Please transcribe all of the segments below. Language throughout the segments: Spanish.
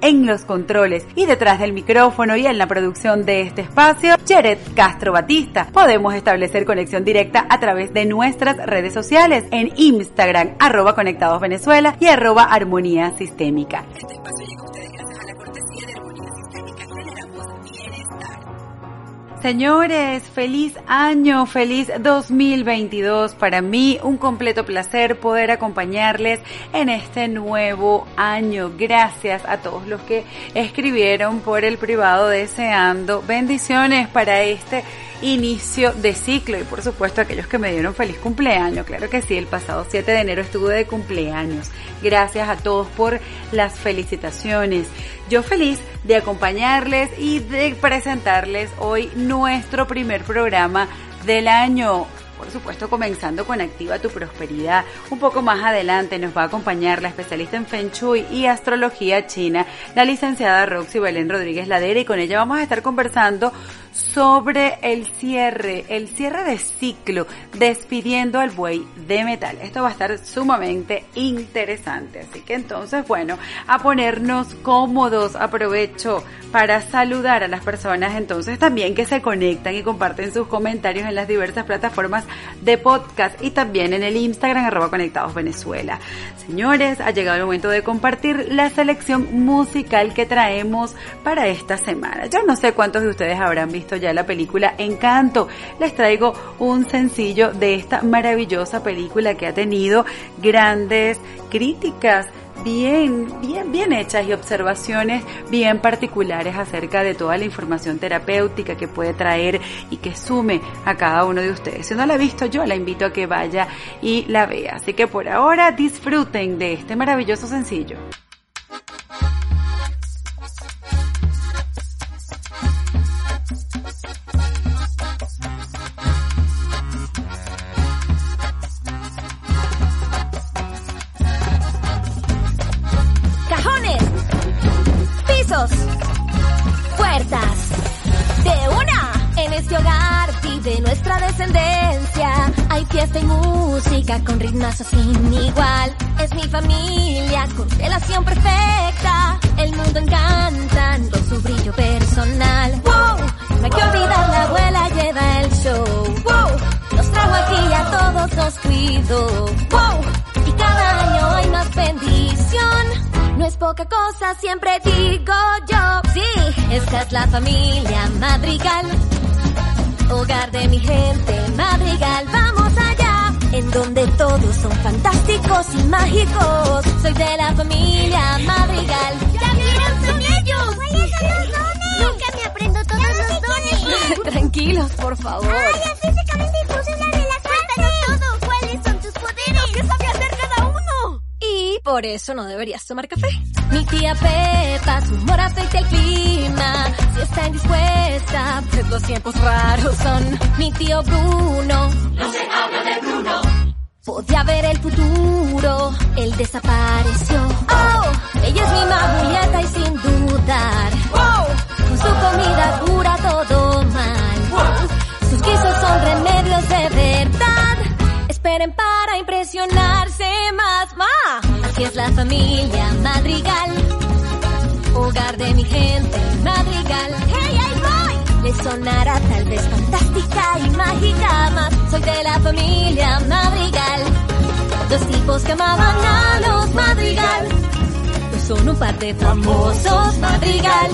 en los controles y detrás del micrófono y en la producción de este espacio, Jared Castro Batista. Podemos establecer conexión directa a través de nuestras redes sociales en Instagram, arroba Conectados Venezuela y arroba Armonía Sistémica. Señores, feliz año, feliz 2022. Para mí un completo placer poder acompañarles en este nuevo año. Gracias a todos los que escribieron por el privado deseando bendiciones para este inicio de ciclo y por supuesto aquellos que me dieron feliz cumpleaños. Claro que sí, el pasado 7 de enero estuve de cumpleaños. Gracias a todos por las felicitaciones. Yo feliz de acompañarles y de presentarles hoy nuestro primer programa del año por supuesto comenzando con Activa tu Prosperidad. Un poco más adelante nos va a acompañar la especialista en Feng Shui y astrología china, la licenciada Roxy Belén Rodríguez Ladera y con ella vamos a estar conversando sobre el cierre, el cierre de ciclo, despidiendo al buey de metal. Esto va a estar sumamente interesante. Así que entonces, bueno, a ponernos cómodos, aprovecho para saludar a las personas entonces también que se conectan y comparten sus comentarios en las diversas plataformas de podcast y también en el Instagram arroba conectados Venezuela. Señores, ha llegado el momento de compartir la selección musical que traemos para esta semana. Yo no sé cuántos de ustedes habrán visto ya la película Encanto. Les traigo un sencillo de esta maravillosa película que ha tenido grandes críticas bien, bien, bien hechas y observaciones bien particulares acerca de toda la información terapéutica que puede traer y que sume a cada uno de ustedes. Si no la ha visto, yo la invito a que vaya y la vea. Así que por ahora disfruten de este maravilloso sencillo. Con ritmazo sin igual. Es mi familia, constelación perfecta. El mundo encanta con su brillo personal. Wow, no hay que olvidar la abuela lleva el show. Wow, nos trajo aquí a todos nos cuido. Wow, y cada año hay más bendición. No es poca cosa, siempre digo yo. Sí, esta es la familia Madrigal. Hogar de mi gente, Madrigal, vamos allá en donde todos son fantásticos y mágicos. Soy de la familia Madrigal. ¡Ya vieron, son ellos! Nunca me aprendo todos los dones. Tranquilos, por favor. ¡Ay, es físicamente imposible por eso no deberías tomar café. Mi tía Pepa, su humor afecta el clima. Si está indispuesta, pues los tiempos raros son. Mi tío Bruno, no se habla de Bruno. Podía ver el futuro, él desapareció. Oh, ella es mi magulleta y sin dudar. Wow, con su comida cura todo mal. Wow. Sus guisos son remedios de verdad. Esperen para impresionarse. Así es la familia Madrigal, hogar de mi gente Madrigal. Hey, ahí voy. Les sonará tal vez fantástica y mágica, más soy de la familia Madrigal. Dos tipos que amaban a los Madrigal. Pues son un par de famosos Madrigal.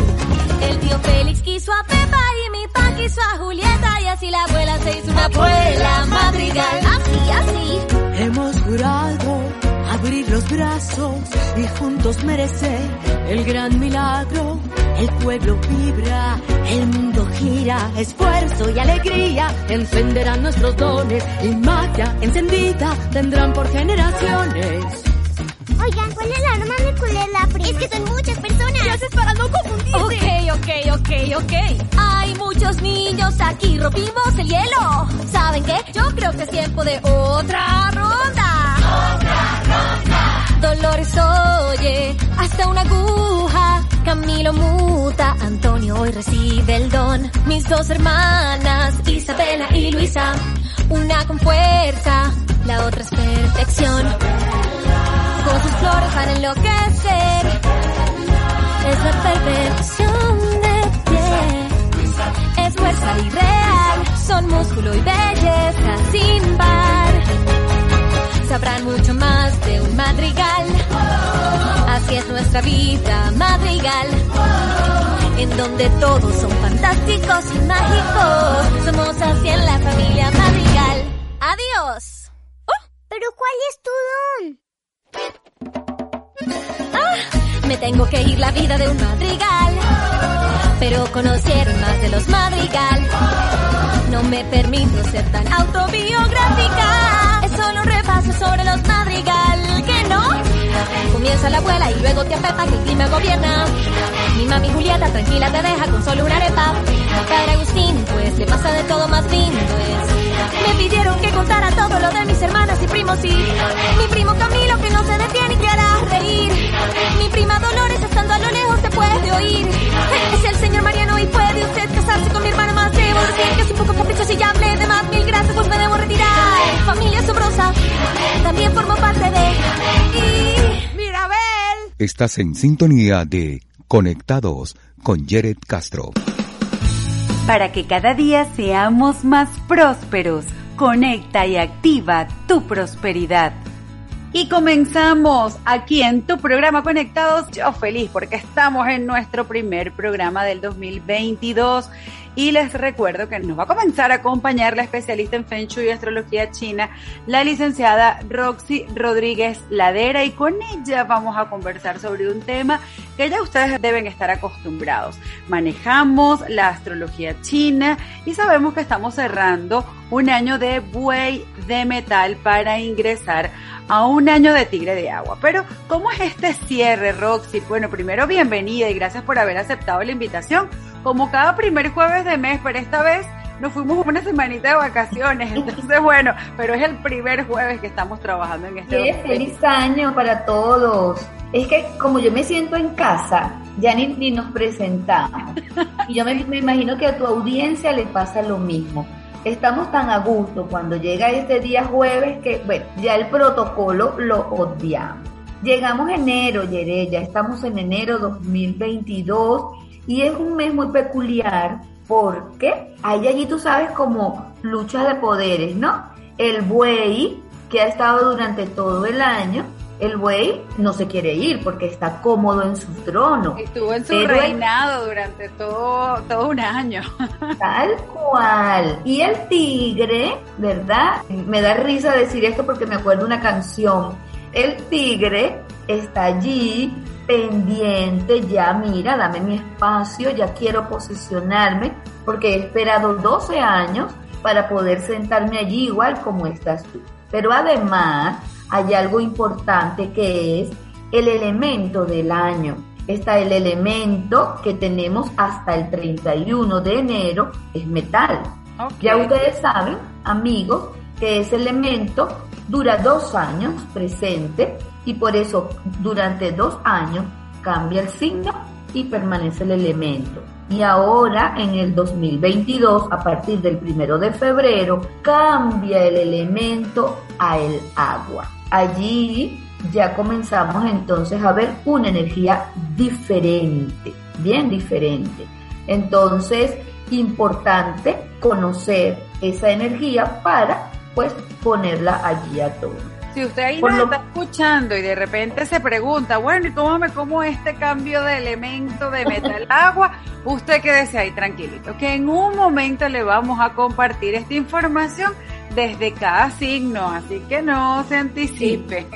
El tío Félix quiso a Pepa y mi pa quiso a Julieta y así la abuela se hizo una abuela Madrigal. Así, así. Hemos jurado abrir los brazos y juntos merecer el gran milagro. El pueblo vibra, el mundo gira, esfuerzo y alegría encenderán nuestros dones y magia encendida tendrán por generaciones. Oigan, ¿cuál es la norma molecular la Es que son muchas personas. ¿Qué haces para no confundirte? Ok, ok, ok, ok. Hay muchos niños aquí, rompimos el hielo. ¿Saben qué? Yo creo que es tiempo de otra ronda. Dolores oye, hasta una aguja. Camilo muta, Antonio hoy recibe el don. Mis dos hermanas, Isabela y Luisa. Una con fuerza, la otra es perfección. Con sus flores van a enloquecer. Es la perfección de pie. Es fuerza irreal, son músculo y belleza sin par. Sabrán mucho más de un madrigal. Así es nuestra vida madrigal. En donde todos son fantásticos y mágicos. Somos así en la familia madrigal. Adiós. ¿Pero cuál es tu don? Ah, me tengo que ir la vida de un madrigal. Pero conocieron más de los madrigal. No me permito ser tan autobiográfica. Comienza la abuela y luego te Pepa que el clima gobierna. Mi mami Julieta tranquila te deja con solo una arepa. Padre Agustín, pues le pasa de todo más lindo es. Me pidieron que contara todo lo de mis hermanas y primos y mi primo Camilo que no se detiene y que hará reír. Mi prima Dolores estando a lo lejos te puede oír. Es el señor Mariano y puede usted casarse con mi hermana más. Debo decir que es un poco caprichoso y ya hablé de más. Mil gracias, pues me debo retirar. Familia asombrosa, también formo parte de... Estás en sintonía de Conectados con Jared Castro. Para que cada día seamos más prósperos, conecta y activa tu prosperidad. Y comenzamos aquí en tu programa Conectados. Yo feliz porque estamos en nuestro primer programa del 2022 y les recuerdo que nos va a comenzar a acompañar la especialista en Feng Shui y Astrología China, la licenciada Roxy Rodríguez Ladera y con ella vamos a conversar sobre un tema que ya ustedes deben estar acostumbrados. Manejamos la astrología china y sabemos que estamos cerrando un año de buey de metal para ingresar a un año de tigre de agua. Pero, ¿cómo es este cierre, Roxy? Bueno, primero bienvenida y gracias por haber aceptado la invitación. Como cada primer jueves de mes, pero esta vez nos fuimos una semanita de vacaciones, entonces bueno, pero es el primer jueves que estamos trabajando en este Qué feliz año para todos. Es que como yo me siento en casa, ya ni, ni nos presentamos. Y yo me, me imagino que a tu audiencia le pasa lo mismo estamos tan a gusto cuando llega este día jueves que, bueno, ya el protocolo lo odiamos. Llegamos enero, Yere, ya estamos en enero 2022 y es un mes muy peculiar porque hay allí, tú sabes, como luchas de poderes, ¿no? El buey, que ha estado durante todo el año, el buey no se quiere ir porque está cómodo en su trono. Estuvo en su reinado durante todo, todo un año. Tal cual. Y el tigre, ¿verdad? Me da risa decir esto porque me acuerdo una canción. El tigre está allí pendiente, ya mira, dame mi espacio, ya quiero posicionarme porque he esperado 12 años para poder sentarme allí igual como estás tú. Pero además hay algo importante que es el elemento del año. Está el elemento que tenemos hasta el 31 de enero, es metal. Ya ustedes saben, amigos, que ese elemento dura dos años presente y por eso durante dos años cambia el signo y permanece el elemento. Y ahora en el 2022, a partir del primero de febrero, cambia el elemento a el agua. Allí ya comenzamos entonces a ver una energía diferente, bien diferente. Entonces, importante conocer esa energía para pues ponerla allí a todo. Si usted ahí nos está escuchando y de repente se pregunta, bueno, ¿y cómo me como este cambio de elemento de metal agua? Usted quédese ahí tranquilito, que en un momento le vamos a compartir esta información desde cada signo, así que no se anticipe.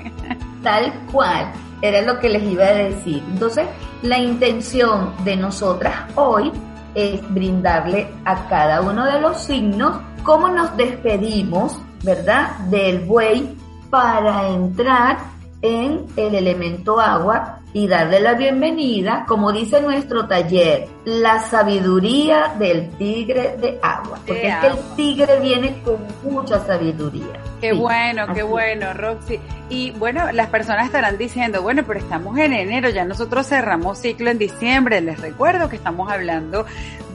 tal cual, era lo que les iba a decir. Entonces, la intención de nosotras hoy es brindarle a cada uno de los signos cómo nos despedimos, ¿verdad? Del buey para entrar en el elemento agua y darle la bienvenida, como dice nuestro taller, la sabiduría del tigre de agua. Porque es que el tigre viene con mucha sabiduría. Qué bueno, qué bueno, Roxy. Y bueno, las personas estarán diciendo, bueno, pero estamos en enero, ya nosotros cerramos ciclo en diciembre. Les recuerdo que estamos hablando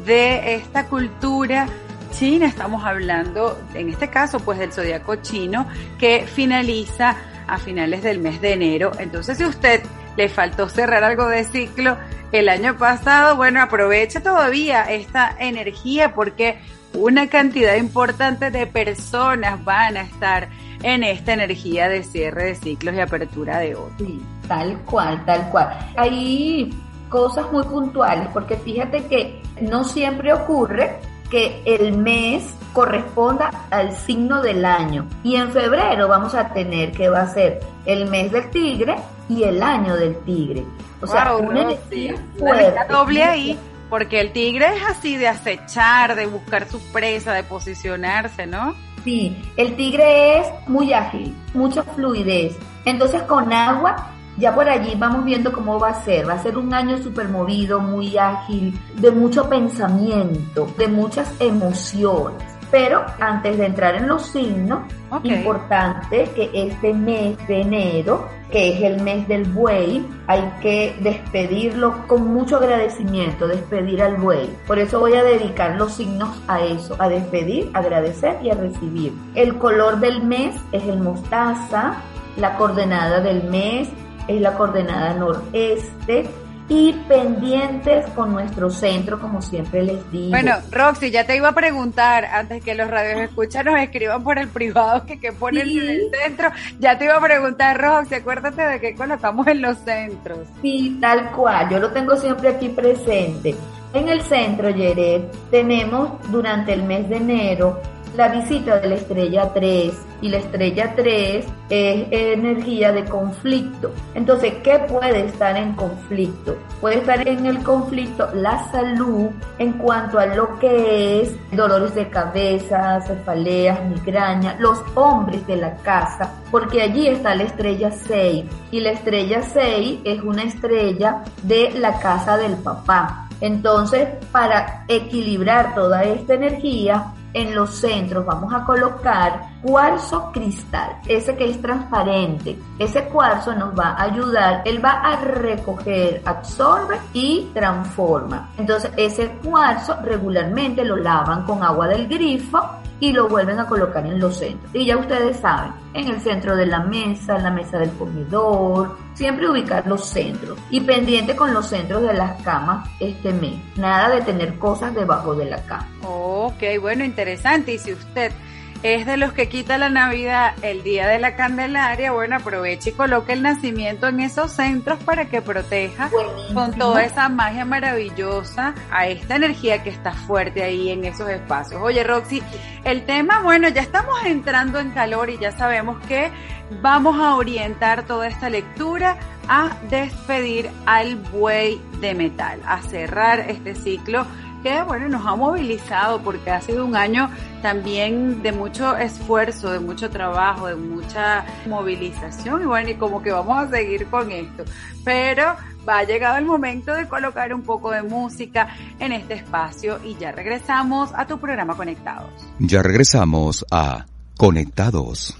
de esta cultura China, estamos hablando, en este caso, pues del zodiaco chino, que finaliza a finales del mes de enero. Entonces, si usted le faltó cerrar algo de ciclo el año pasado, bueno, aproveche todavía esta energía porque una cantidad importante de personas van a estar en esta energía de cierre de ciclos y apertura de otros. Sí, tal cual, tal cual. Hay cosas muy puntuales porque fíjate que no siempre ocurre que el mes corresponda al signo del año. Y en febrero vamos a tener que va a ser el mes del tigre y el año del tigre. O sea, una doble ahí, porque el tigre es así de acechar, de buscar su presa, de posicionarse, ¿no? Sí, el tigre es muy ágil, mucha fluidez. Entonces con agua ya por allí vamos viendo cómo va a ser. Va a ser un año súper movido, muy ágil, de mucho pensamiento, de muchas emociones. Pero antes de entrar en los signos, importante que este mes de enero, que es el mes del buey, hay que despedirlo con mucho agradecimiento, despedir al buey. Por eso voy a dedicar los signos a eso, a despedir, agradecer y a recibir. El color del mes es el mostaza, la coordenada del mes es la coordenada noreste y pendientes con nuestro centro, como siempre les digo. Bueno, Roxy, ya te iba a preguntar, antes que los radios escuchan nos escriban por el privado que, que ponen en el centro, ya te iba a preguntar, Roxy, acuérdate de que colocamos en los centros. Sí, tal cual, yo lo tengo siempre aquí presente. En el centro, Yeret, tenemos durante el mes de enero la visita de la estrella 3 y la estrella 3 es energía de conflicto. Entonces, ¿qué puede estar en conflicto? Puede estar en el conflicto la salud en cuanto a lo que es dolores de cabeza, cefaleas, migraña, los hombres de la casa, porque allí está la estrella 6 y la estrella 6 es una estrella de la casa del papá. Entonces, para equilibrar toda esta energía, en los centros vamos a colocar cuarzo cristal, ese que es transparente. Ese cuarzo nos va a ayudar, él va a recoger, absorbe y transforma. Entonces ese cuarzo regularmente lo lavan con agua del grifo y lo vuelven a colocar en los centros. Y ya ustedes saben, en el centro de la mesa, en la mesa del comedor, siempre ubicar los centros y pendiente con los centros de las camas este mes. Nada de tener cosas debajo de la cama. Ok, bueno, interesante. Y si usted es de los que quita la Navidad el día de la Candelaria, bueno, aproveche y coloque el nacimiento en esos centros para que proteja con toda esa magia maravillosa a esta energía que está fuerte ahí en esos espacios. Oye, Roxy, el tema, bueno, ya estamos entrando en calor y ya sabemos que vamos a orientar toda esta lectura a despedir al buey de metal, a cerrar este ciclo que bueno, nos ha movilizado porque ha sido un año también de mucho esfuerzo, de mucho trabajo, de mucha movilización y bueno, y como que vamos a seguir con esto. Pero va llegado el momento de colocar un poco de música en este espacio y ya regresamos a tu programa Conectados. Ya regresamos a Conectados.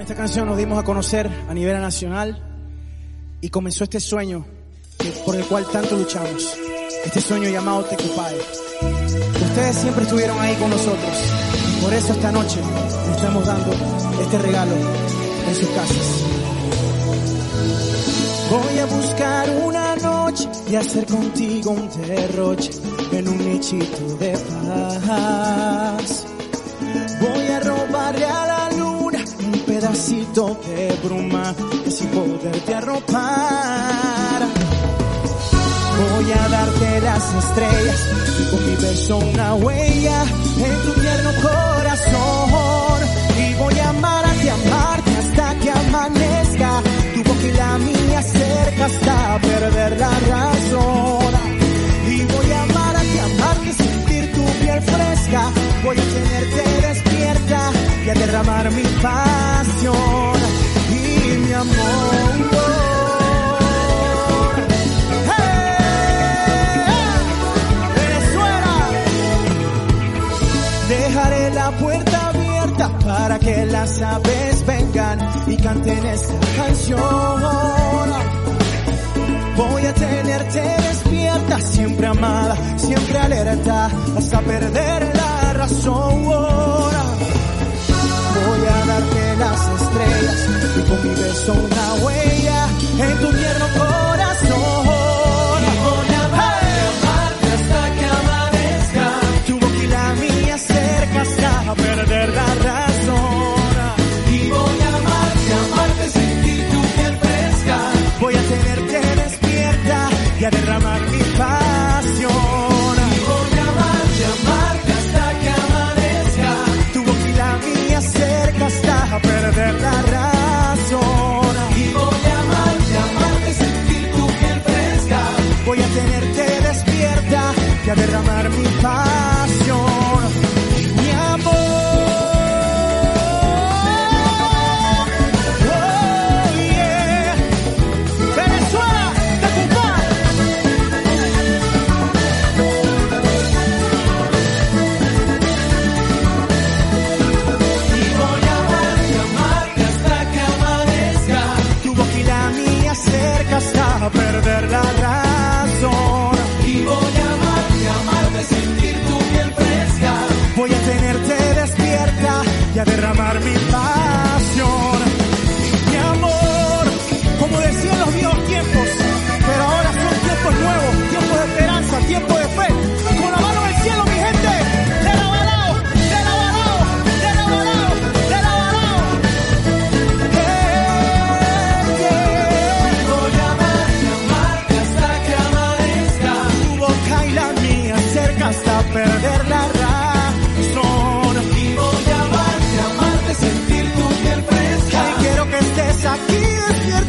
esta canción nos dimos a conocer a nivel nacional y comenzó este sueño por el cual tanto luchamos. Este sueño llamado Tecupay. Ustedes siempre estuvieron ahí con nosotros. Por eso esta noche le estamos dando este regalo en sus casas. Voy a buscar una noche y hacer contigo un derroche en un nichito de paz. Pedacito de bruma sin poderte arropar. Voy a darte las estrellas mi beso una huella en tu tierno corazón. Y voy a amarte, amarte hasta que amanezca. Tu boca la mía cerca hasta perder la razón. Y voy a amarte, amarte, sentir tu piel fresca. Voy a tenerte despierta a derramar mi pasión y mi amor. Venezuela, dejaré la puerta abierta para que las aves vengan y canten esta canción. Voy a tenerte despierta, siempre amada, siempre alerta, hasta perder la razón voy a darte las estrellas y con mi beso una huella en tu tierno corazón. Y voy a amarte, hasta que amanezca. Tu boca y la mía cerca hasta perder la razón. Y voy a amarte, amarte, sentir tu piel fresca. Voy a tenerte despierta y a derramar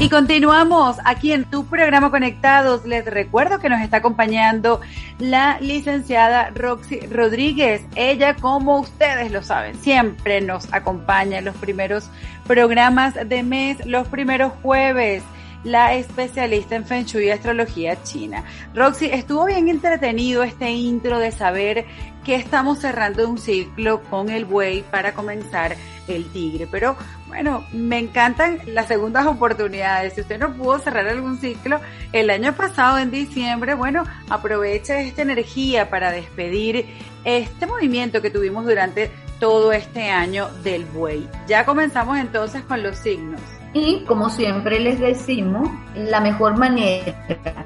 Y continuamos aquí en tu programa Conectados. Les recuerdo que nos está acompañando la licenciada Roxy Rodríguez. Ella, como ustedes lo saben, siempre nos acompaña en los primeros programas de mes, los primeros jueves la especialista en Feng Shui y astrología china. Roxy, estuvo bien entretenido este intro de saber que estamos cerrando un ciclo con el buey para comenzar el tigre, pero bueno, me encantan las segundas oportunidades. Si usted no pudo cerrar algún ciclo el año pasado en diciembre, bueno, aproveche esta energía para despedir este movimiento que tuvimos durante todo este año del buey. Ya comenzamos entonces con los signos. Y como siempre les decimos, la mejor manera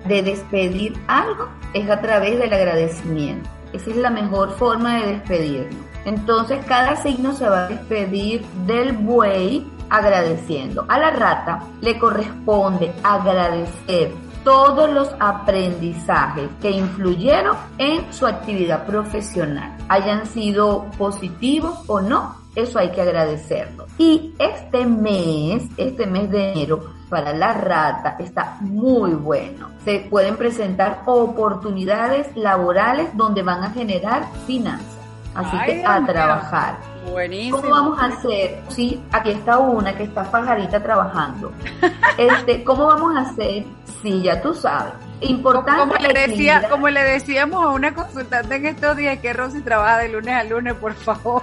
de despedir algo es a través del agradecimiento. Esa es la mejor forma de despedirnos. Entonces cada signo se va a despedir del buey agradeciendo. A la rata le corresponde agradecer todos los aprendizajes que influyeron en su actividad profesional, hayan sido positivos o no, eso hay que agradecerlo. Y este mes, este mes de enero, para la rata está muy bueno. Se pueden presentar oportunidades laborales donde van a generar finanzas. Así que a trabajar. Buenísimo. ¿Cómo vamos a hacer? Sí, aquí está una que está pajarita trabajando. Este, ¿cómo vamos a hacer? Sí, ya tú sabes. Importante. Como le, decía, como le decíamos a una consultante en estos días que Rosy trabaja de lunes a lunes, por favor.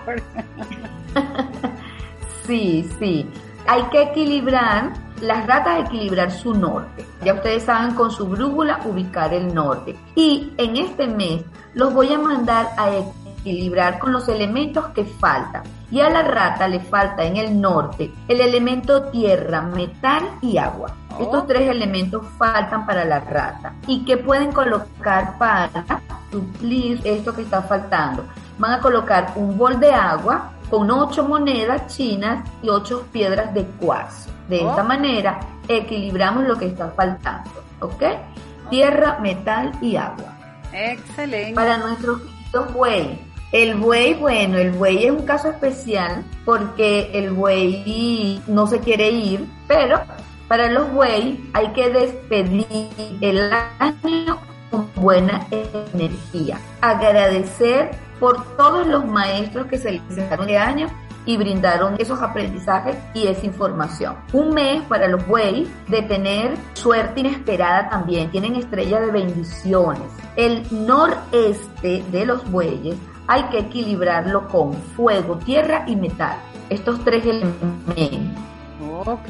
sí, sí. Hay que equilibrar, las ratas equilibrar su norte. Ya ustedes saben con su brújula ubicar el norte. Y en este mes los voy a mandar a equilibrar con los elementos que faltan. Y a la rata le falta en el norte el elemento tierra, metal y agua. Estos tres elementos faltan para la rata. ¿Y qué pueden colocar para suplir esto que está faltando? Van a colocar un bol de agua con ocho monedas chinas y ocho piedras de cuarzo. De esta manera equilibramos lo que está faltando. ¿Ok? Tierra, metal y agua. Excelente. Para nuestros buey. El buey, bueno, el buey es un caso especial porque el buey no se quiere ir, pero para los buey hay que despedir el año con buena energía. Agradecer por todos los maestros que se licenciaron de año y brindaron esos aprendizajes y esa información. Un mes para los bueyes de tener suerte inesperada también. Tienen estrella de bendiciones. El noreste de los bueyes hay que equilibrarlo con fuego, tierra y metal. Estos tres elementos. Ok.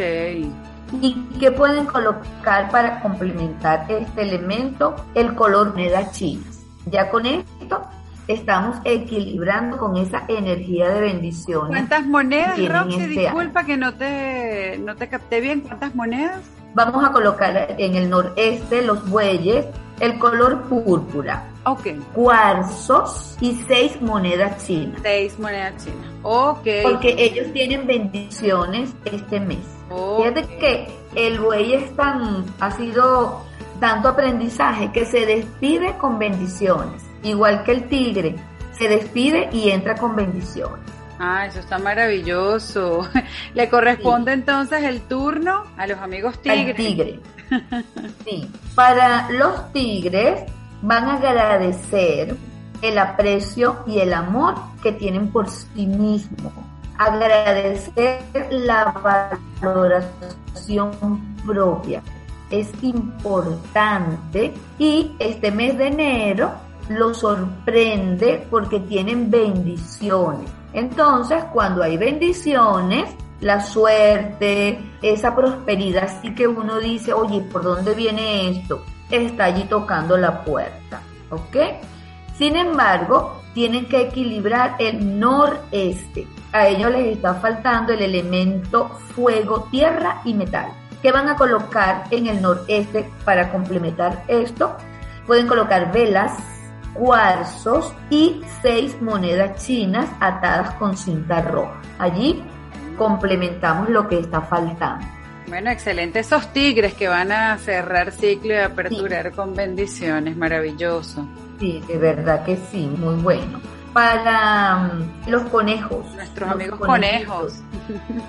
¿Y qué pueden colocar para complementar este elemento? El color moneda chinas. Ya con esto estamos equilibrando con esa energía de bendición. ¿Cuántas monedas, Roxy? Este Disculpa que no te, no te capté bien. ¿Cuántas monedas? Vamos a colocar en el noreste los bueyes el color púrpura. Ok. Cuarzos y seis monedas chinas. Seis monedas chinas. Ok. Porque ellos tienen bendiciones este mes. Fíjate que el buey es tan, ha sido tanto aprendizaje que se despide con bendiciones. Igual que el tigre, se despide y entra con bendiciones. Ah, eso está maravilloso. Le corresponde entonces el turno a los amigos tigres. Al tigre. sí. Para los tigres van a agradecer el aprecio y el amor que tienen por sí mismos. Agradecer la valoración propia. Es importante y este mes de enero lo sorprende porque tienen bendiciones entonces, cuando hay bendiciones, la suerte, esa prosperidad, sí que uno dice, oye, ¿por dónde viene esto? Está allí tocando la puerta, ¿ok? Sin embargo, tienen que equilibrar el noreste. A ellos les está faltando el elemento fuego, tierra y metal. ¿Qué van a colocar en el noreste para complementar esto? Pueden colocar velas, cuarzos y seis monedas chinas atadas con cinta roja. Allí complementamos lo que está faltando. Bueno, excelente. Esos tigres que van a cerrar ciclo y aperturar con bendiciones, maravilloso. Sí, de verdad que sí, muy bueno. Para mm, los conejos. Nuestros amigos conejos.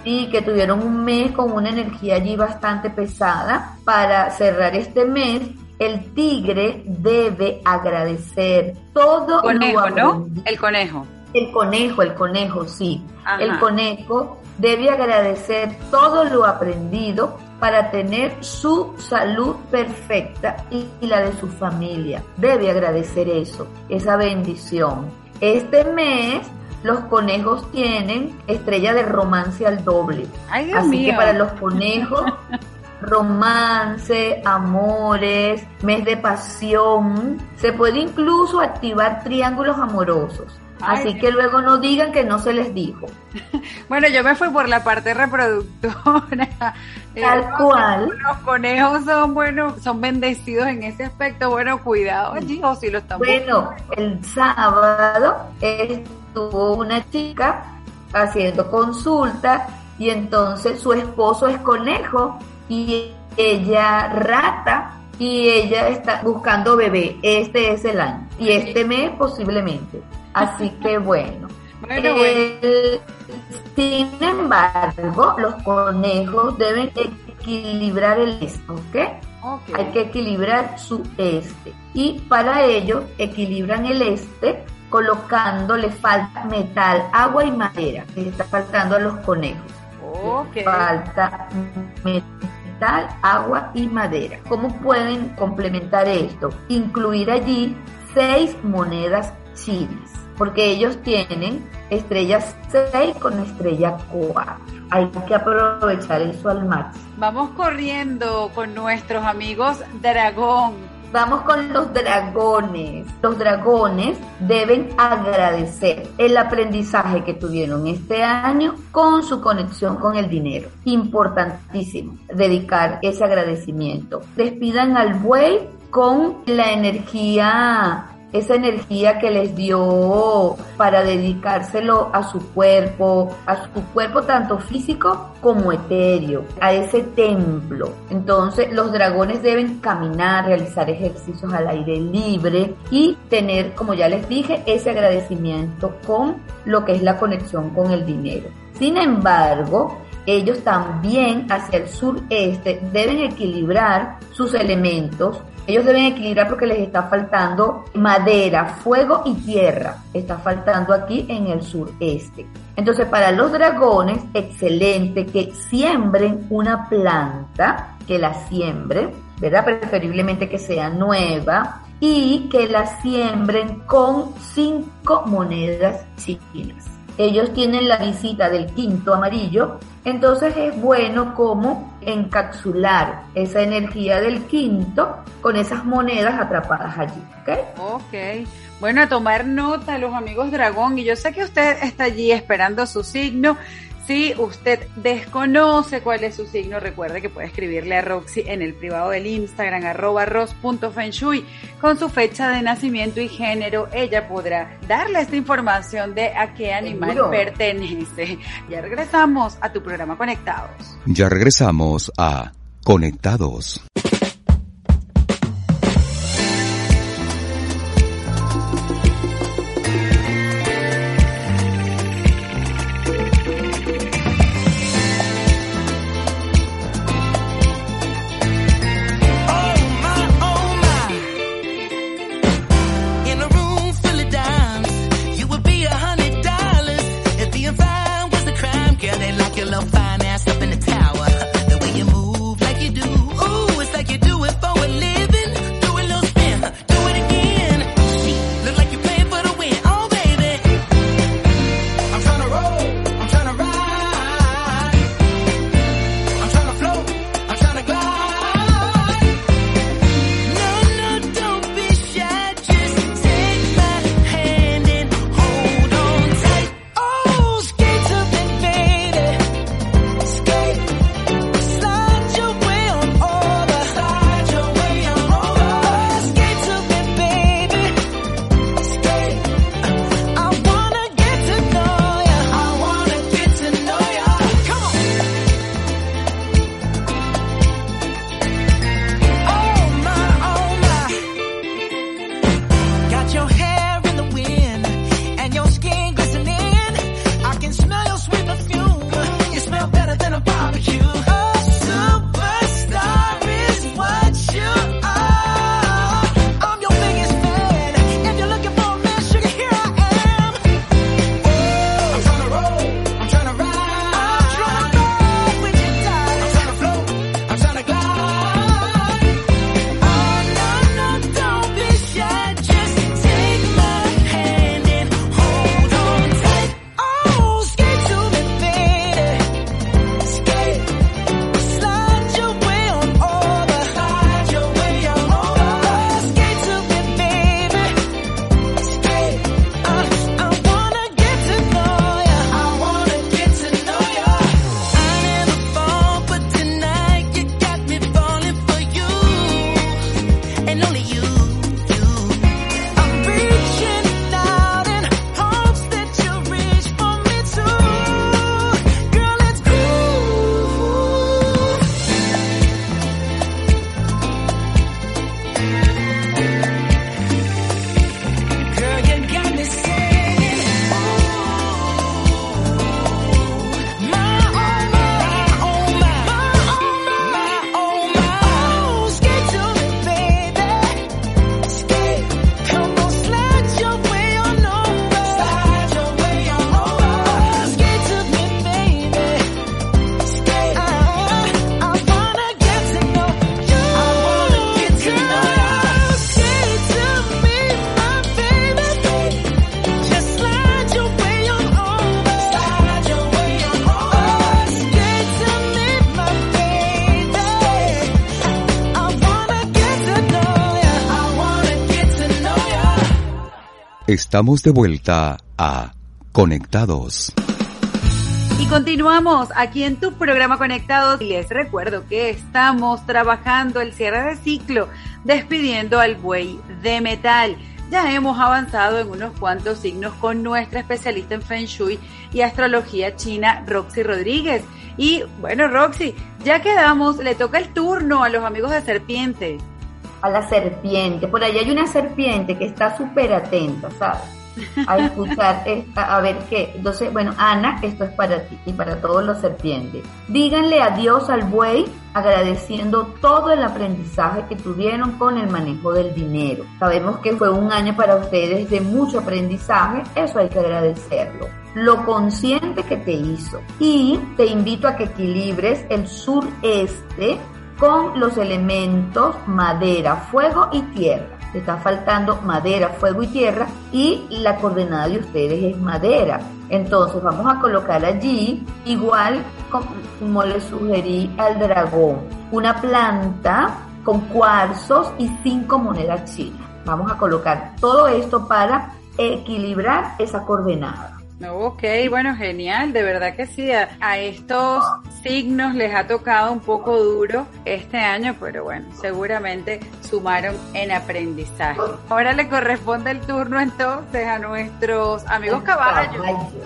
Sí, que tuvieron un mes con una energía allí bastante pesada. Para cerrar este mes, el tigre debe agradecer todo conejo, ¿no? El conejo. El conejo, el conejo, sí. El conejo debe agradecer todo lo aprendido para tener su salud perfecta y, la de su familia. Debe agradecer eso, esa bendición. Este mes los conejos tienen estrella de romance al doble. Así que para los conejos romance, amores, mes de pasión. Se puede incluso activar triángulos amorosos. Así que luego no digan que no se les dijo. bueno, yo me fui por la parte reproductora. Tal cual. Los conejos son buenos, son bendecidos en ese aspecto. Bueno, cuidado o si lo están Bueno, el sábado estuvo una chica haciendo consulta y entonces su esposo es conejo y ella rata y ella está buscando bebé. Este es el año y este mes posiblemente. Así que bueno. sin embargo, los conejos deben equilibrar el este, ¿ok? Hay que equilibrar su este. Y para ello equilibran el este colocándole falta metal, agua y madera. Le está faltando a los conejos. Falta metal, agua y madera. ¿Cómo pueden complementar esto? Incluir allí seis monedas chinas, porque ellos tienen estrellas 6 con estrella 4. Hay que aprovechar eso al máximo. Vamos corriendo con nuestros amigos dragón Vamos con los dragones. Los dragones deben agradecer el aprendizaje que tuvieron este año con su conexión con el dinero. Importantísimo dedicar ese agradecimiento. Despidan al buey con la energía esa energía que les dio para dedicárselo a su cuerpo, a su cuerpo tanto físico como etéreo, a ese templo. Entonces los dragones deben caminar, realizar ejercicios al aire libre y tener, como ya les dije, ese agradecimiento con lo que es la conexión con el dinero. Sin embargo, ellos también hacia el sureste deben equilibrar sus elementos ellos deben equilibrar porque les está faltando madera, fuego y tierra. Está faltando aquí en el sureste. Entonces, para los dragones, excelente que siembren una planta, que la siembren, ¿verdad? Preferiblemente que sea nueva y que la siembren con cinco monedas chiquitas ellos tienen la visita del quinto amarillo, entonces es bueno como encapsular esa energía del quinto con esas monedas atrapadas allí, ¿ok? Ok. Bueno, a tomar nota los amigos dragón y yo sé que usted está allí esperando su signo si usted desconoce cuál es su signo, recuerde que puede escribirle a Roxy en el privado del Instagram, arroba ros.fenshui, con su fecha de nacimiento y género. Ella podrá darle esta información de a qué animal pertenece. Ya regresamos a tu programa Conectados. Ya regresamos a Conectados. Estamos de vuelta a Conectados. Y continuamos aquí en tu programa Conectados y les recuerdo que estamos trabajando el cierre de ciclo despidiendo al buey de metal. Ya hemos avanzado en unos cuantos signos con nuestra especialista en Feng Shui y astrología china, Roxy Rodríguez. Y bueno, Roxy, ya quedamos, le toca el turno a los amigos de Serpiente. A la serpiente, por ahí hay una serpiente que está súper atenta, ¿sabes? a escuchar, a ver qué. Entonces, bueno, Ana, esto es para ti y para todos los serpientes. Díganle adiós al buey agradeciendo todo el aprendizaje que tuvieron con el manejo del dinero. Sabemos que fue un año para ustedes de mucho aprendizaje, eso hay que agradecerlo lo consciente que te hizo. Y te invito a que equilibres el sureste con los elementos madera, fuego y tierra le está faltando madera, fuego y tierra y la coordenada de ustedes es madera. Entonces vamos a colocar allí, igual como le sugerí al dragón, una planta con cuarzos y cinco monedas chinas. Vamos a colocar todo esto para equilibrar esa coordenada. Ok, bueno, genial, de verdad que sí. A, estos signos les ha tocado un poco duro este año, pero bueno, seguramente sumaron en aprendizaje. Ahora le corresponde el turno entonces a nuestros amigos caballos.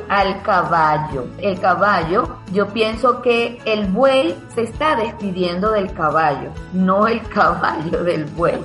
Al caballo. El caballo, yo pienso que el buey se está despidiendo del caballo, no el caballo del buey.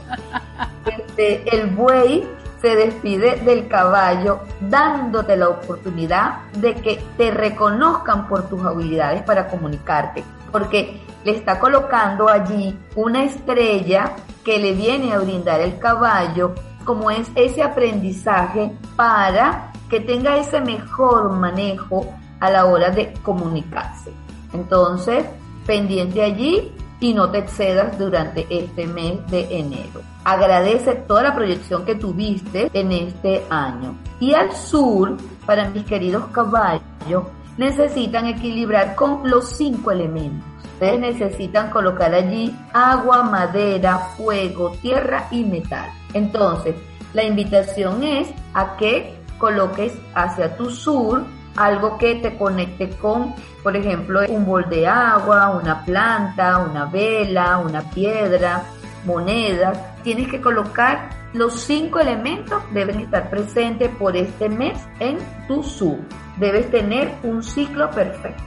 Este, el buey se despide del caballo dándote la oportunidad de que te reconozcan por tus habilidades para comunicarte, porque le está colocando allí una estrella que le viene a brindar el caballo como es ese aprendizaje para que tenga ese mejor manejo a la hora de comunicarse. Entonces, pendiente allí y no te excedas durante este mes de enero. Agradece toda la proyección que tuviste en este año. Y al sur, para mis queridos caballos, necesitan equilibrar con los cinco elementos. Ustedes necesitan colocar allí agua, madera, fuego, tierra y metal. Entonces, la invitación es a que coloques hacia tu sur algo que te conecte con, por ejemplo, un bol de agua, una planta, una vela, una piedra, monedas. Tienes que colocar los cinco elementos, deben estar presentes por este mes en tu sub. Debes tener un ciclo perfecto.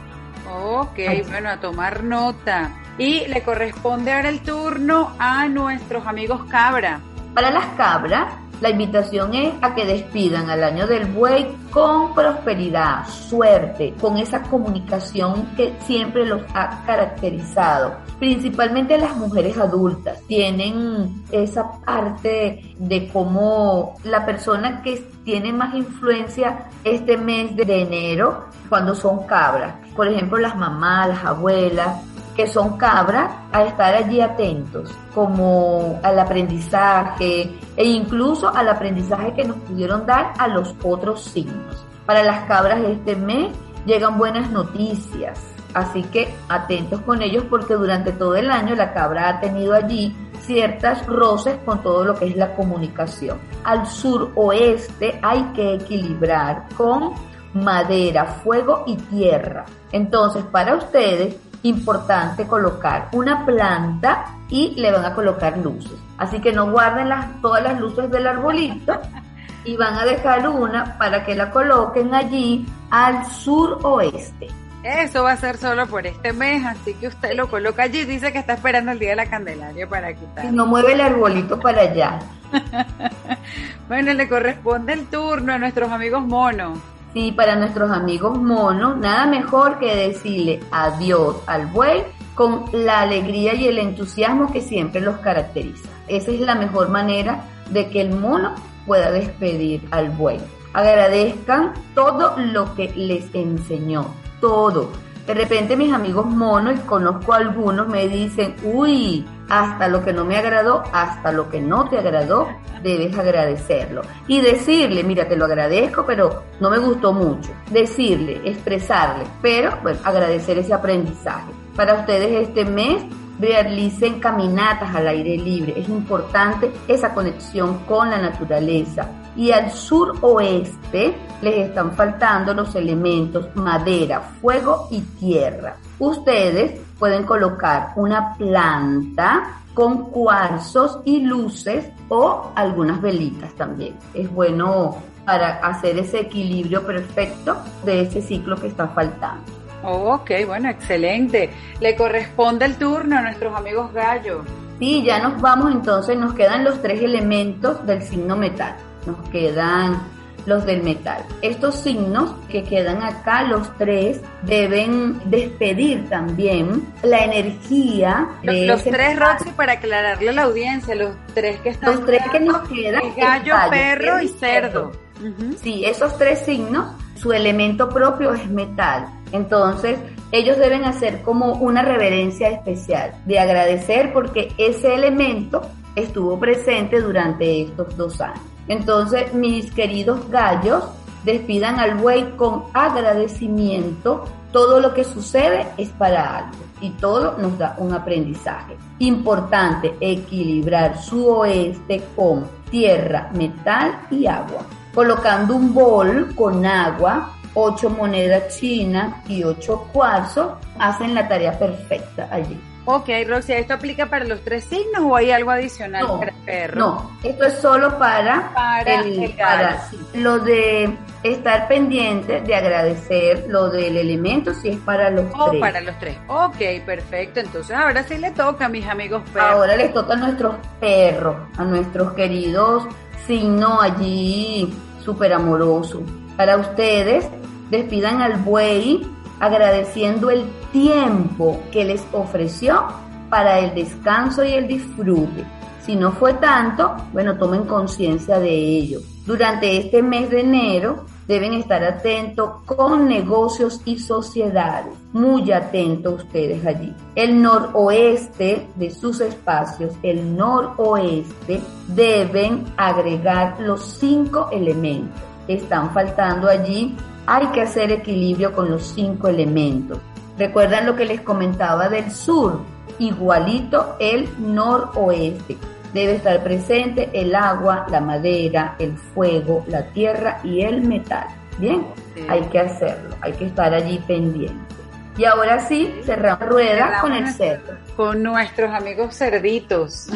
Ok, bueno, a tomar nota. Y le corresponde ahora el turno a nuestros amigos cabra. Para las cabras, la invitación es a que despidan al año del buey con prosperidad, suerte, con esa comunicación que siempre los ha caracterizado. Principalmente las mujeres adultas tienen esa parte de cómo la persona que tiene más influencia este mes de enero cuando son cabras. Por ejemplo, las mamás, las abuelas, que son cabras, a estar allí atentos, como al aprendizaje e incluso al aprendizaje que nos pudieron dar a los otros signos. Para las cabras este mes llegan buenas noticias, así que atentos con ellos porque durante todo el año la cabra ha tenido allí ciertas roces con todo lo que es la comunicación. Al suroeste hay que equilibrar con madera, fuego y tierra. Entonces, para ustedes, importante colocar una planta y le van a colocar luces. Así que no guarden las, todas las luces del arbolito y van a dejar una para que la coloquen allí al sur oeste. Eso va a ser solo por este mes, así que usted lo coloca allí. Dice que está esperando el día de la Candelaria para quitar. Y no mueve el arbolito para allá. bueno, le corresponde el turno a nuestros amigos monos. Sí, para nuestros amigos monos, nada mejor que decirle adiós al buey con la alegría y el entusiasmo que siempre los caracteriza. Esa es la mejor manera de que el mono pueda despedir al buey. Agradezcan todo lo que les enseñó, todo. De repente mis amigos monos, y conozco algunos, me dicen, uy, hasta lo que no me agradó, hasta lo que no te agradó, debes agradecerlo. Y decirle, mira, te lo agradezco, pero no me gustó mucho. Decirle, expresarle, pero bueno, agradecer ese aprendizaje. Para ustedes este mes realicen caminatas al aire libre. Es importante esa conexión con la naturaleza. y al suroeste les están faltando los elementos madera, fuego y tierra. Ustedes pueden colocar una planta con cuarzos y luces o algunas velitas también. Es bueno para hacer ese equilibrio perfecto de ese ciclo que está faltando. ok, bueno, excelente. Le corresponde el turno a nuestros amigos gallos. Sí, ya nos vamos entonces, nos quedan los tres elementos del signo metal. Nos quedan los del metal. Estos signos que quedan acá, los tres, deben despedir también la energía de Los, tres, Roxy, para aclararle a la audiencia, los tres que están... Los tres que nos quedan. gallo, perro y cerdo. Sí, esos tres signos, su elemento propio es metal. Entonces, ellos deben hacer como una reverencia especial de agradecer porque ese elemento estuvo presente durante estos dos años. Entonces, mis queridos gallos, despidan al buey con agradecimiento. Todo lo que sucede es para algo y todo nos da un aprendizaje. Importante equilibrar su oeste con tierra, metal y agua. Colocando un bol con agua, ocho monedas chinas y ocho cuarzos, hacen la tarea perfecta allí. Ok, Roxy, ¿esto aplica para los tres signos o hay algo adicional para el perro? No, esto es solo para, el, para lo de estar pendiente de agradecer lo del elemento si es para los oh, tres. para los tres. Ok, perfecto. Entonces ahora sí le toca a mis amigos perros. Ahora les toca a nuestros perros, a nuestros queridos signos allí súper amorosos. Para ustedes, despidan al buey agradeciendo el tiempo que les ofreció para el descanso y el disfrute. Si no fue tanto, bueno, tomen conciencia de ello. Durante este mes de enero deben estar atentos con negocios y sociedades. Muy atentos ustedes allí. El noroeste de sus espacios, el noroeste, deben agregar los cinco elementos. Están faltando allí hay que hacer equilibrio con los cinco elementos. ¿Recuerdan lo que les comentaba del sur? Igualito el noroeste. Debe estar presente el agua, la madera, el fuego, la tierra y el metal. Bien, hay que hacerlo, hay que estar allí pendiente. Y ahora sí, cerramos rueda con el cerdo. Con nuestros amigos cerditos.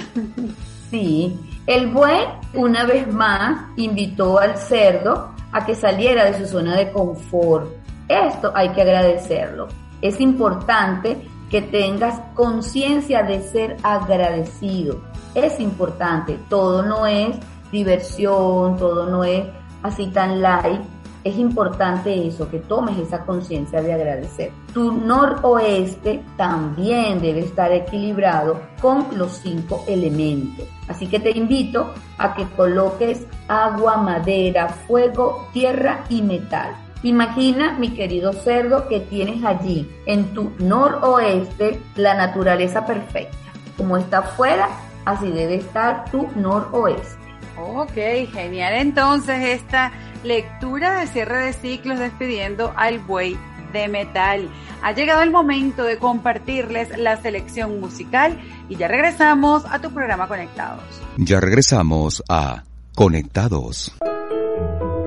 Sí, el buey una vez más invitó al cerdo a que saliera de su zona de confort. Esto hay que agradecerlo. Es importante que tengas conciencia de ser agradecido. Es importante, todo no es diversión, todo no es así tan light. Es importante eso, que tomes esa conciencia de agradecer. Tu noroeste también debe estar equilibrado con los cinco elementos. Así que te invito a que coloques agua, madera, fuego, tierra y metal. Imagina, mi querido cerdo, que tienes allí en tu noroeste la naturaleza perfecta. Como está afuera, así debe estar tu noroeste. Ok, genial. Entonces, esta lectura de cierre de ciclos despidiendo al buey de metal. Ha llegado el momento de compartirles la selección musical y ya regresamos a tu programa Conectados. Ya regresamos a Conectados.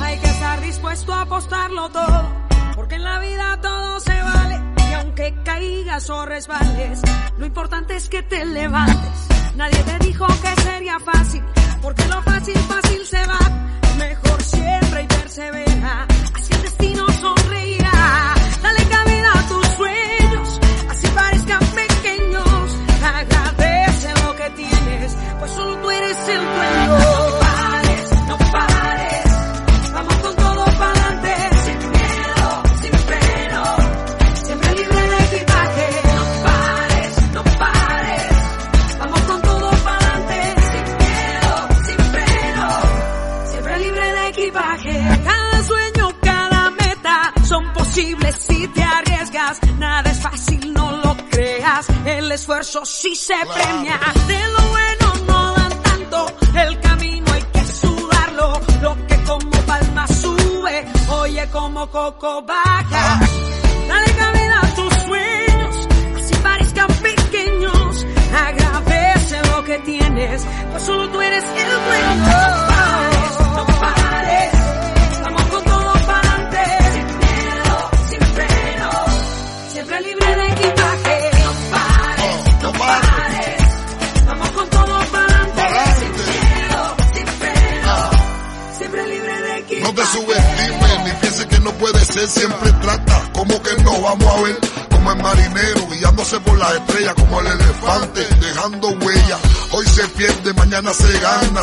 Hay que estar dispuesto a apostarlo todo, porque en la vida todo se vale. Y aunque caigas o resbales, lo importante es que te levantes. Nadie te dijo que sería fácil, porque lo fácil, fácil se va. Mejor siempre y persevera, así el destino sonreirá. Dale cabida a tus sueños, así parezcan pequeños. Agradece lo que tienes, pues solo tú eres el dueño. Esfuerzo sí se premia. De lo bueno no dan tanto, el camino hay que sudarlo. Lo que como palma sube, oye como coco baja.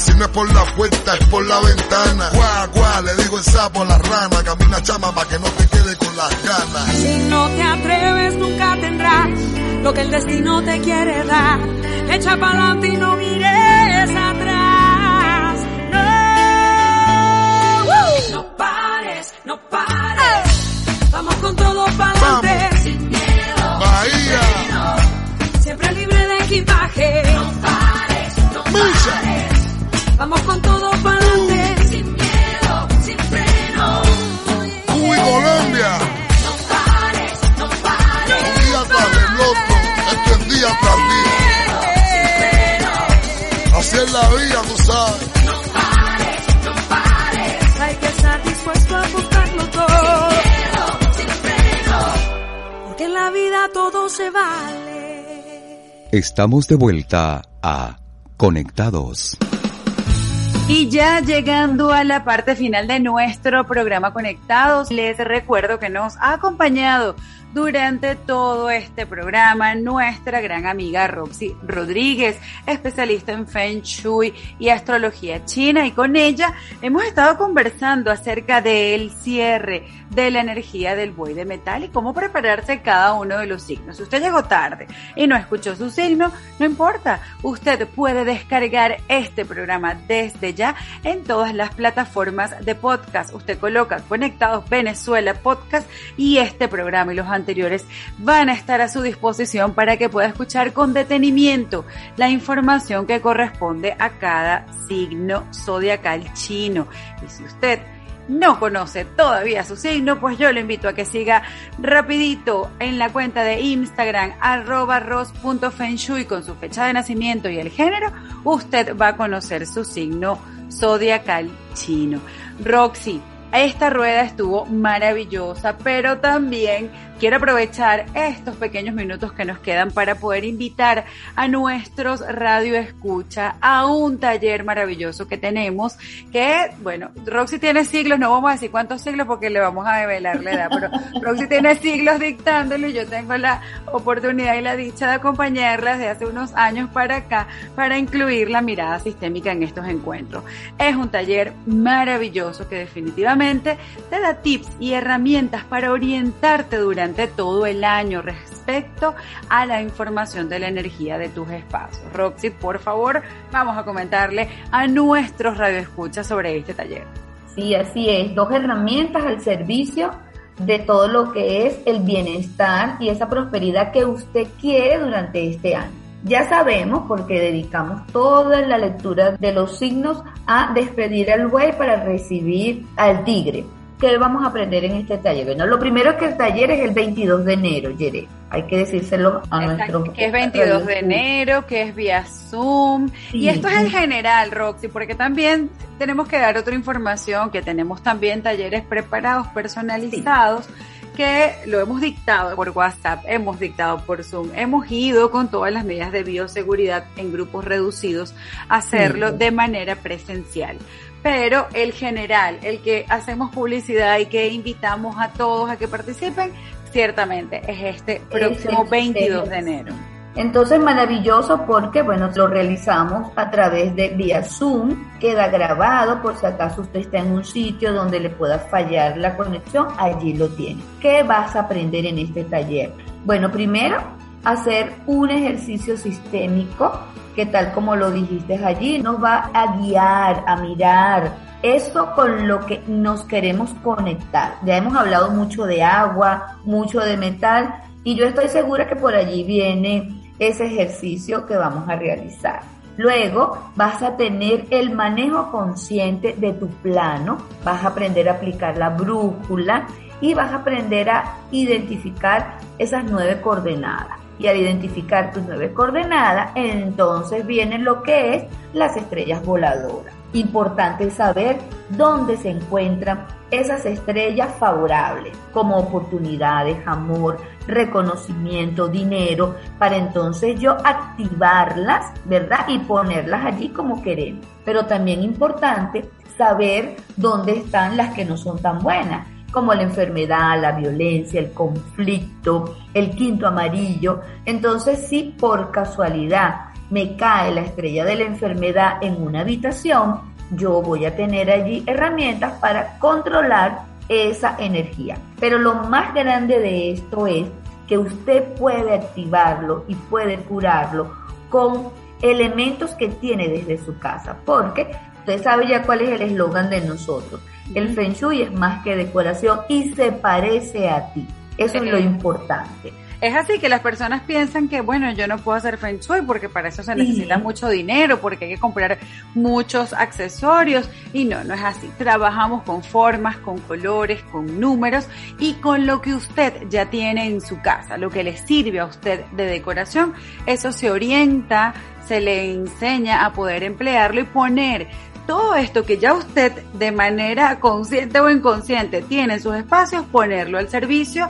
Si no es por la puerta, es por la ventana, guau, guau, le digo el sapo a la rana, camina chama para que no te quede con las ganas. Si no te atreves, nunca tendrás lo que el destino te quiere dar. Echa pa'lante y Vamos con todo pa'lante. Sin miedo, sin freno. Cuba y Colombia. No pares, no pares. Un día tras el otro, esto es día tras día. Así es la vida, tú sabes. Hay que estar dispuesto a buscarlo todo. Porque en la vida todo se vale. Estamos de vuelta a Conectados. Y ya llegando a la parte final de nuestro programa Conectados, les recuerdo que nos ha acompañado durante todo este programa nuestra gran amiga Roxy Rodríguez, especialista en Feng Shui y astrología china. Y con ella hemos estado conversando acerca del cierre de la energía del buey de metal y cómo prepararse cada uno de los signos. Si usted llegó tarde y no escuchó su signo, no importa. Usted puede descargar este programa desde ya en todas las plataformas de podcast. Usted coloca Conectados Venezuela Podcast y este programa y los anteriores van a estar a su disposición para que pueda escuchar con detenimiento la información que corresponde a cada signo zodiacal chino. Y si usted no conoce todavía su signo, pues yo le invito a que siga rapidito en la cuenta de Instagram arroba con su fecha de nacimiento y el género, usted va a conocer su signo zodiacal chino. Roxy, esta rueda estuvo maravillosa, pero también quiero aprovechar estos pequeños minutos que nos quedan para poder invitar a nuestros radio escucha a un taller maravilloso que tenemos, que, bueno, Roxy tiene siglos, no vamos a decir cuántos siglos porque le vamos a develar la edad, pero Roxy tiene siglos dictándolo y yo tengo la oportunidad y la dicha de acompañarla desde hace unos años para acá para incluir la mirada sistémica en estos encuentros. Es un taller maravilloso que definitivamente te da tips y herramientas para orientarte durante todo el año respecto a la información de la energía de tus espacios. Roxy, por favor, vamos a comentarle a nuestros radioescuchas sobre este taller. Sí, así es. Dos herramientas al servicio de todo lo que es el bienestar y esa prosperidad que usted quiere durante este año. Ya sabemos, porque dedicamos toda la lectura de los signos a despedir al buey para recibir al tigre. ¿Qué vamos a aprender en este taller? Bueno, lo primero es que el taller es el 22 de enero, Yere. Hay que decírselo a nuestro... Que es 22 de enero, que es vía Zoom. Sí. Y esto es en general, Roxy, porque también tenemos que dar otra información, que tenemos también talleres preparados, personalizados. que lo hemos dictado por WhatsApp, hemos dictado por Zoom, hemos ido con todas las medidas de bioseguridad en grupos reducidos a hacerlo Sí. de manera presencial. Pero el general, el que hacemos publicidad y que invitamos a todos a que participen, ciertamente es este próximo el 22 de enero. Entonces maravilloso porque bueno, lo realizamos a través de vía Zoom, queda grabado por si acaso usted está en un sitio donde le pueda fallar la conexión, allí lo tiene. ¿Qué vas a aprender en este taller? Bueno, primero hacer un ejercicio sistémico que tal como lo dijiste allí, nos va a guiar, a mirar eso con lo que nos queremos conectar. Ya hemos hablado mucho de agua, mucho de metal Y yo estoy segura que por allí viene ese ejercicio que vamos a realizar. Luego vas a tener el manejo consciente de tu plano, vas a aprender a aplicar la brújula y vas a aprender a identificar esas nueve coordenadas. Y al identificar tus nueve coordenadas, entonces viene lo que es las estrellas voladoras. Importante saber dónde se encuentran esas estrellas favorables, como oportunidades, amor, reconocimiento, dinero, para entonces yo activarlas, ¿verdad? Y ponerlas allí como queremos. Pero también importante saber dónde están las que no son tan buenas como la enfermedad, la violencia, el conflicto, el quinto amarillo. Entonces, si por casualidad me cae la estrella de la enfermedad en una habitación, yo voy a tener allí herramientas para controlar esa energía. Pero lo más grande de esto es que usted puede activarlo y puede curarlo con elementos que tiene desde su casa, porque usted sabe ya cuál es el eslogan de nosotros. El Feng Shui es más que decoración y se parece a ti. Eso es lo importante. Es así que las personas piensan que, bueno, yo no puedo hacer Feng Shui porque para eso se necesita mucho dinero, porque hay que comprar muchos accesorios. Y no, no es así. Trabajamos con formas, con colores, con números y con lo que usted ya tiene en su casa, lo que le sirve a usted de decoración. Eso se orienta, se le enseña a poder emplearlo y poner todo esto que ya usted de manera consciente o inconsciente tiene en sus espacios, ponerlo al servicio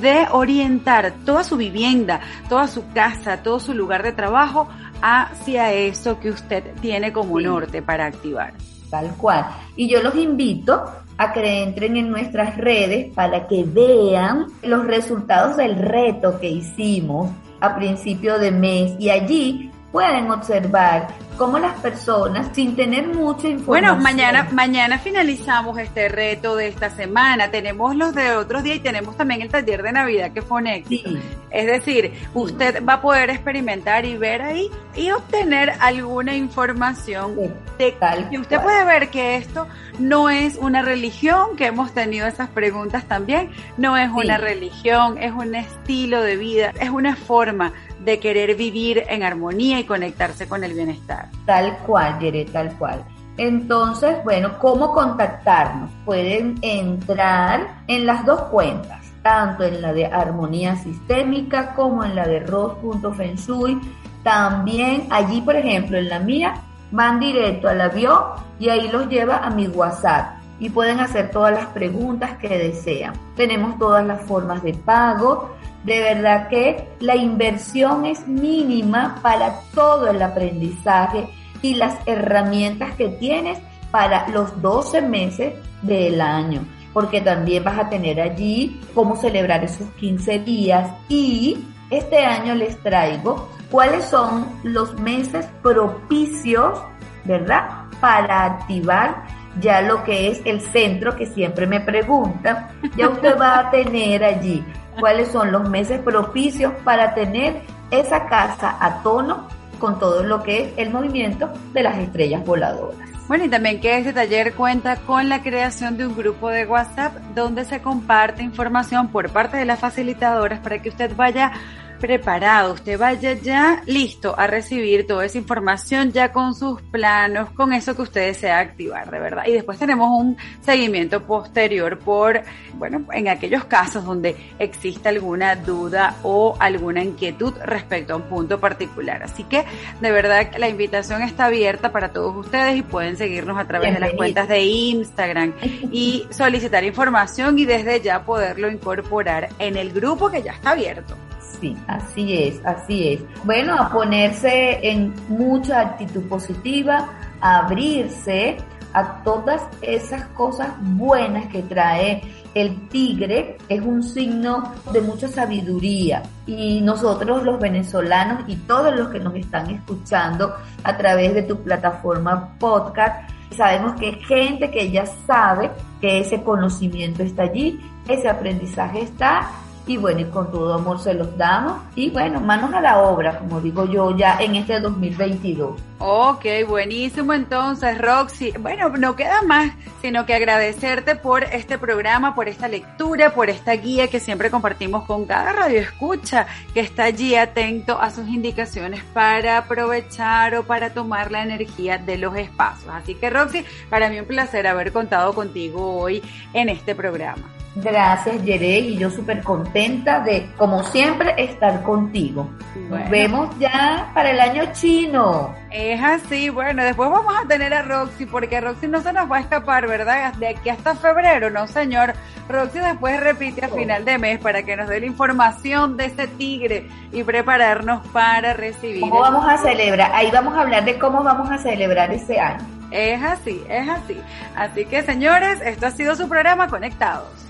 de orientar toda su vivienda, toda su casa, todo su lugar de trabajo hacia eso que usted tiene como norte para activar. Tal cual. Y yo los invito a que entren en nuestras redes para que vean los resultados del reto que hicimos a principio de mes y allí pueden observar cómo las personas, sin tener mucha información. Bueno, mañana, mañana finalizamos este reto de esta semana. Tenemos los de otros días y tenemos también el taller de Navidad que fue un éxito. Es decir, usted va a poder experimentar y ver ahí y obtener alguna información de y usted puede ver que esto no es una religión, que hemos tenido esas preguntas también, no es una religión, es un estilo de vida, es una forma de querer vivir en armonía y conectarse con el bienestar. Tal cual, Yere, tal cual. Entonces, bueno, ¿cómo contactarnos? Pueden entrar en las dos cuentas, tanto en la de Armonía Sistémica como en la de Ros.fensui. También allí, por ejemplo, en la mía, van directo al avión y ahí los lleva a mi WhatsApp y pueden hacer todas las preguntas que desean. Tenemos todas las formas de pago, de verdad que la inversión es mínima para todo el aprendizaje y las herramientas que tienes para los 12 meses del año, porque también vas a tener allí cómo celebrar esos 15 días y este año les traigo cuáles son los meses propicios, ¿verdad? Para activar ya lo que es el centro que siempre me preguntan, ya usted va a tener allí cuáles son los meses propicios para tener esa casa a tono con todo lo que es el movimiento de las estrellas voladoras. Bueno, y también que este taller cuenta con la creación de un grupo de WhatsApp donde se comparte información por parte de las facilitadoras para que usted vaya preparado, usted vaya ya listo a recibir toda esa información ya con sus planos, con eso que usted desea activar, de verdad. Y después tenemos un seguimiento posterior por, bueno, en aquellos casos donde existe alguna duda o alguna inquietud respecto a un punto particular. Así que, de verdad, la invitación está abierta para todos ustedes y pueden seguirnos a través de las cuentas de Instagram y solicitar información y desde ya poderlo incorporar en el grupo que ya está abierto. Sí, así es, así es. Bueno, a ponerse en mucha actitud positiva, abrirse a todas esas cosas buenas que trae el tigre es un signo de mucha sabiduría y nosotros los venezolanos y todos los que nos están escuchando a través de tu plataforma podcast sabemos que gente que ya sabe que ese conocimiento está allí, ese aprendizaje está y bueno, y con todo amor se los damos. Y bueno, manos a la obra, como digo yo, ya en este 2022. Ok, buenísimo entonces, Roxy. Bueno, no queda más sino que agradecerte por este programa, por esta lectura, por esta guía que siempre compartimos con cada radio escucha, que está allí atento a sus indicaciones para aprovechar o para tomar la energía de los espacios. Así que, Roxy, para mí un placer haber contado contigo hoy en este programa. Gracias, Yere, y yo súper contenta de, como siempre, estar contigo. Nos vemos ya para el año chino. Es así, bueno, después vamos a tener a Roxy, porque Roxy no se nos va a escapar, ¿verdad? De aquí hasta febrero, no señor. Roxy después repite a oh. final de mes para que nos dé la información de ese tigre y prepararnos para recibir. ¿Cómo vamos a celebrar? Ahí vamos a hablar de cómo vamos a celebrar ese año. Es así, es así. Así que señores, esto ha sido su programa Conectados.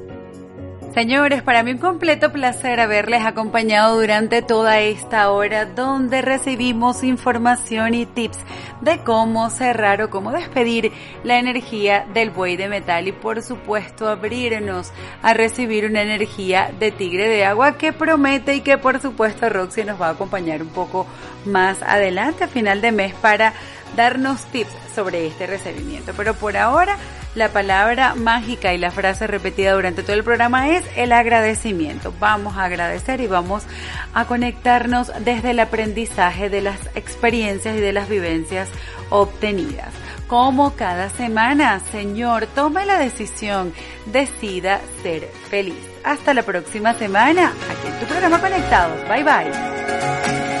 Señores, para mí un completo placer haberles acompañado durante toda esta hora donde recibimos información y tips de cómo cerrar o cómo despedir la energía del buey de metal y por supuesto abrirnos a recibir una energía de tigre de agua que promete y que por supuesto Roxy nos va a acompañar un poco más adelante a final de mes para darnos tips sobre este recibimiento. Pero por ahora la palabra mágica y la frase repetida durante todo el programa es el agradecimiento. Vamos a agradecer y vamos a conectarnos desde el aprendizaje de las experiencias y de las vivencias obtenidas. Como cada semana, Señor, tome la decisión, decida ser feliz. Hasta la próxima semana, aquí en tu programa Conectados. Bye bye.